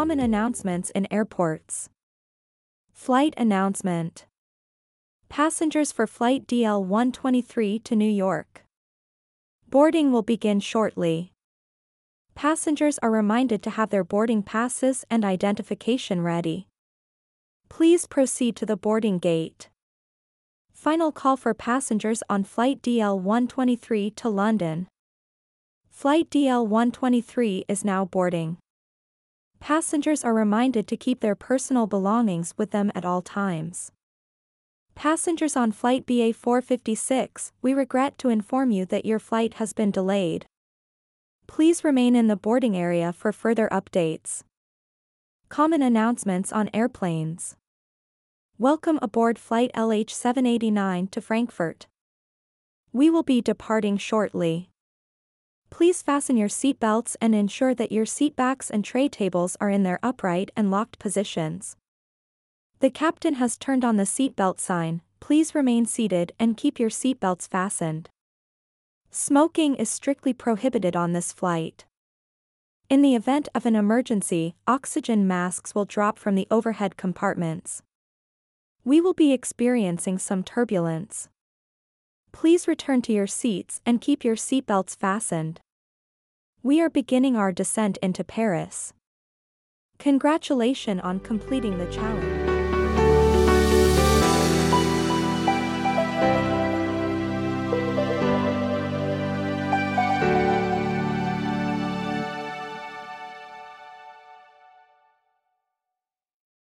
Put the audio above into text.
Common announcements in airports. Flight announcement. Passengers for Flight DL 123 to New York. Boarding will begin shortly. Passengers are reminded to have their boarding passes and identification ready. Please proceed to the boarding gate. Final call for passengers on Flight DL 123 to London. Flight DL 123 is now boarding. Passengers are reminded to keep their personal belongings with them at all times. Passengers on Flight BA 456, we regret to inform you that your flight has been delayed. Please remain in the boarding area for further updates. Common announcements on airplanes. Welcome aboard Flight LH 789 to Frankfurt. We will be departing shortly. Please fasten your seatbelts and ensure that your seatbacks and tray tables are in their upright and locked positions. The captain has turned on the seatbelt sign, please remain seated and keep your seatbelts fastened. Smoking is strictly prohibited on this flight. In the event of an emergency, oxygen masks will drop from the overhead compartments. We will be experiencing some turbulence. Please return to your seats and keep your seatbelts fastened. We are beginning our descent into Paris. Congratulations on completing the challenge.